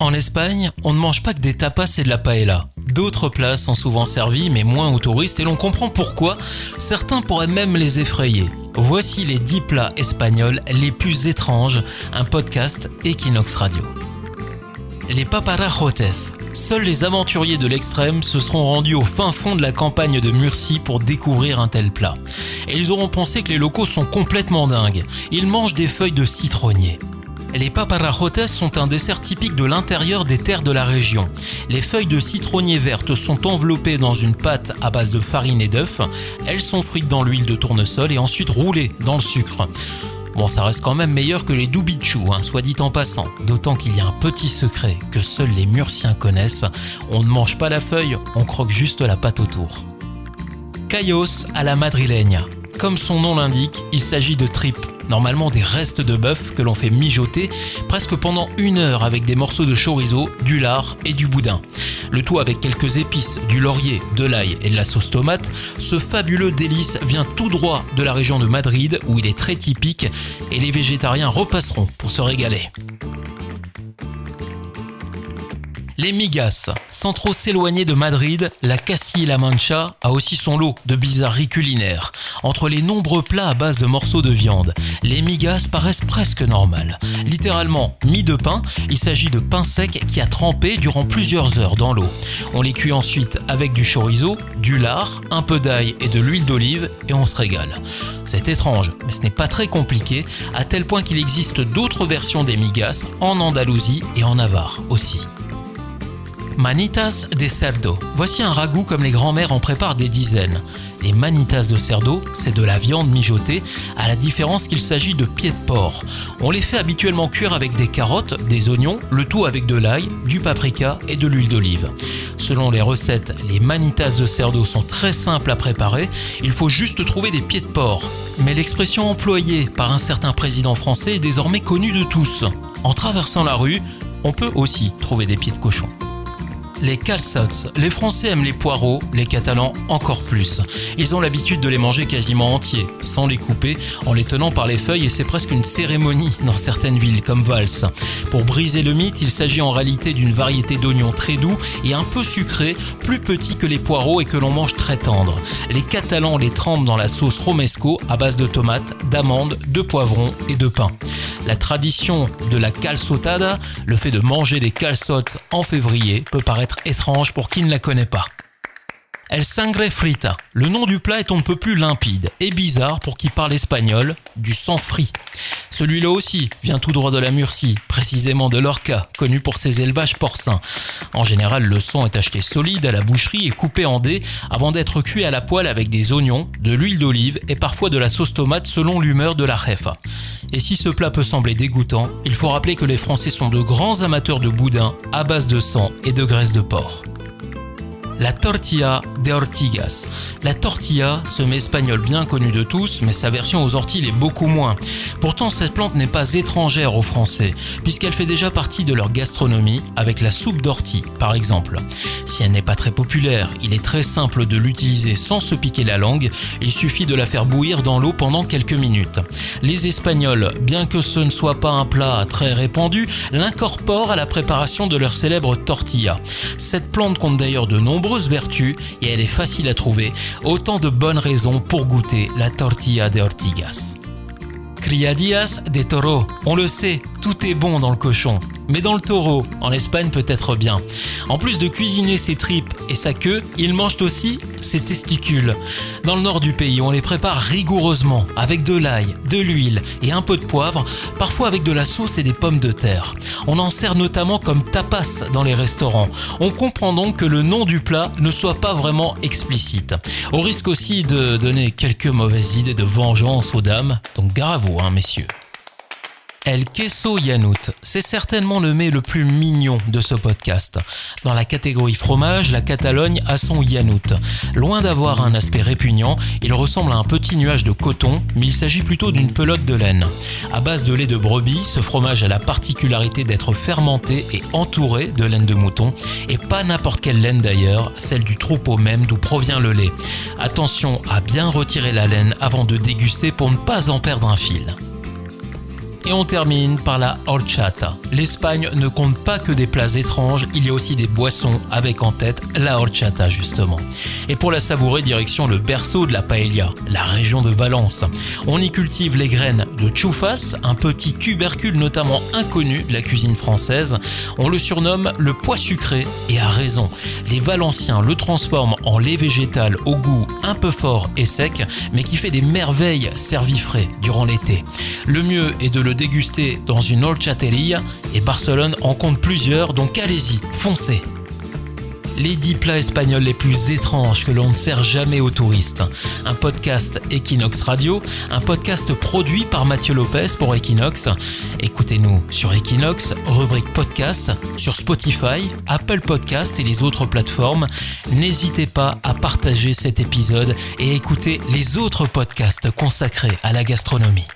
En Espagne, on ne mange pas que des tapas et de la paella. D'autres plats sont souvent servis, mais moins aux touristes, et l'on comprend pourquoi. Certains pourraient même les effrayer. Voici les 10 plats espagnols les plus étranges, un podcast Equinox Radio. Les paparajotes. Seuls les aventuriers de l'extrême se seront rendus au fin fond de la campagne de Murcie pour découvrir un tel plat. Et ils auront pensé que les locaux sont complètement dingues. Ils mangent des feuilles de citronnier. Les paparajotes sont un dessert typique de l'intérieur des terres de la région. Les feuilles de citronnier vertes sont enveloppées dans une pâte à base de farine et d'œufs. Elles sont frites dans l'huile de tournesol et ensuite roulées dans le sucre. Bon, ça reste quand même meilleur que les doubichou, hein, soit dit en passant. D'autant qu'il y a un petit secret que seuls les murciens connaissent. On ne mange pas la feuille, on croque juste la pâte autour. Caillos à la madrileña. Comme son nom l'indique, il s'agit de tripes normalement des restes de bœuf que l'on fait mijoter presque pendant une heure avec des morceaux de chorizo, du lard et du boudin. Le tout avec quelques épices, du laurier, de l'ail et de la sauce tomate. Ce fabuleux délice vient tout droit de la région de Madrid où il est très typique et les végétariens repasseront pour se régaler. Les migas. Sans trop s'éloigner de Madrid, la Castille-La Mancha a aussi son lot de bizarreries culinaires. Entre les nombreux plats à base de morceaux de viande, les migas paraissent presque normales. Littéralement, mis de pain, il s'agit de pain sec qui a trempé durant plusieurs heures dans l'eau. On les cuit ensuite avec du chorizo, du lard, un peu d'ail et de l'huile d'olive et on se régale. C'est étrange, mais ce n'est pas très compliqué, à tel point qu'il existe d'autres versions des migas en Andalousie et en Navarre aussi. Manitas de cerdo. Voici un ragoût comme les grands-mères en préparent des dizaines. Les manitas de cerdo, c'est de la viande mijotée, à la différence qu'il s'agit de pieds de porc. On les fait habituellement cuire avec des carottes, des oignons, le tout avec de l'ail, du paprika et de l'huile d'olive. Selon les recettes, les manitas de cerdo sont très simples à préparer, il faut juste trouver des pieds de porc. Mais l'expression employée par un certain président français est désormais connue de tous. En traversant la rue, on peut aussi trouver des pieds de cochon. Les calçots. Les Français aiment les poireaux, les Catalans encore plus. Ils ont l'habitude de les manger quasiment entiers, sans les couper, en les tenant par les feuilles et c'est presque une cérémonie dans certaines villes comme Vals. Pour briser le mythe, il s'agit en réalité d'une variété d'oignons très doux et un peu sucrés, plus petits que les poireaux et que l'on mange très tendres. Les Catalans les trempent dans la sauce romesco à base de tomates, d'amandes, de poivrons et de pain. La tradition de la calçotada, le fait de manger des calçotes en février, peut paraître étrange pour qui ne la connaît pas. El sangre frita. Le nom du plat est on ne peut plus limpide et bizarre pour qui parle espagnol, du sang frit. Celui-là aussi vient tout droit de la Murcie, précisément de l'Orca, connu pour ses élevages porcins. En général, le sang est acheté solide à la boucherie et coupé en dés avant d'être cuit à la poêle avec des oignons, de l'huile d'olive et parfois de la sauce tomate selon l'humeur de la jefa. Et si ce plat peut sembler dégoûtant, il faut rappeler que les Français sont de grands amateurs de boudin à base de sang et de graisse de porc la tortilla de ortigas. La tortilla, ce espagnol bien connu de tous, mais sa version aux orties l'est beaucoup moins. Pourtant, cette plante n'est pas étrangère aux Français, puisqu'elle fait déjà partie de leur gastronomie avec la soupe d'ortie, par exemple. Si elle n'est pas très populaire, il est très simple de l'utiliser sans se piquer la langue, il suffit de la faire bouillir dans l'eau pendant quelques minutes. Les Espagnols, bien que ce ne soit pas un plat très répandu, l'incorporent à la préparation de leur célèbre tortilla. Cette plante compte d'ailleurs de nombreux vertus et elle est facile à trouver. Autant de bonnes raisons pour goûter la tortilla de Ortigas. Criadillas de toro. On le sait, tout est bon dans le cochon. Mais dans le taureau, en Espagne peut-être bien. En plus de cuisiner ses tripes et sa queue, ils mangent aussi ses testicules. Dans le nord du pays, on les prépare rigoureusement, avec de l'ail, de l'huile et un peu de poivre, parfois avec de la sauce et des pommes de terre. On en sert notamment comme tapas dans les restaurants. On comprend donc que le nom du plat ne soit pas vraiment explicite. Au risque aussi de donner quelques mauvaises idées de vengeance aux dames, donc vous, hein, messieurs. El Queso Yanut, c'est certainement le mets le plus mignon de ce podcast. Dans la catégorie fromage, la Catalogne a son Yanut. Loin d'avoir un aspect répugnant, il ressemble à un petit nuage de coton, mais il s'agit plutôt d'une pelote de laine. À base de lait de brebis, ce fromage a la particularité d'être fermenté et entouré de laine de mouton, et pas n'importe quelle laine d'ailleurs, celle du troupeau même d'où provient le lait. Attention à bien retirer la laine avant de déguster pour ne pas en perdre un fil. Et on termine par la horchata. L'Espagne ne compte pas que des plats étranges, il y a aussi des boissons avec en tête la horchata justement. Et pour la savourer, direction le berceau de la paella, la région de Valence. On y cultive les graines de choufas, un petit tubercule notamment inconnu de la cuisine française. On le surnomme le pois sucré et à raison. Les Valenciens le transforment en lait végétal au goût un peu fort et sec, mais qui fait des merveilles servi frais durant l'été. Le mieux est de le déguster dans une horchateria et Barcelone en compte plusieurs, donc allez-y, foncez les 10 plats espagnols les plus étranges que l'on ne sert jamais aux touristes. Un podcast Equinox Radio, un podcast produit par Mathieu Lopez pour Equinox. Écoutez-nous sur Equinox, rubrique podcast, sur Spotify, Apple Podcast et les autres plateformes. N'hésitez pas à partager cet épisode et écouter les autres podcasts consacrés à la gastronomie.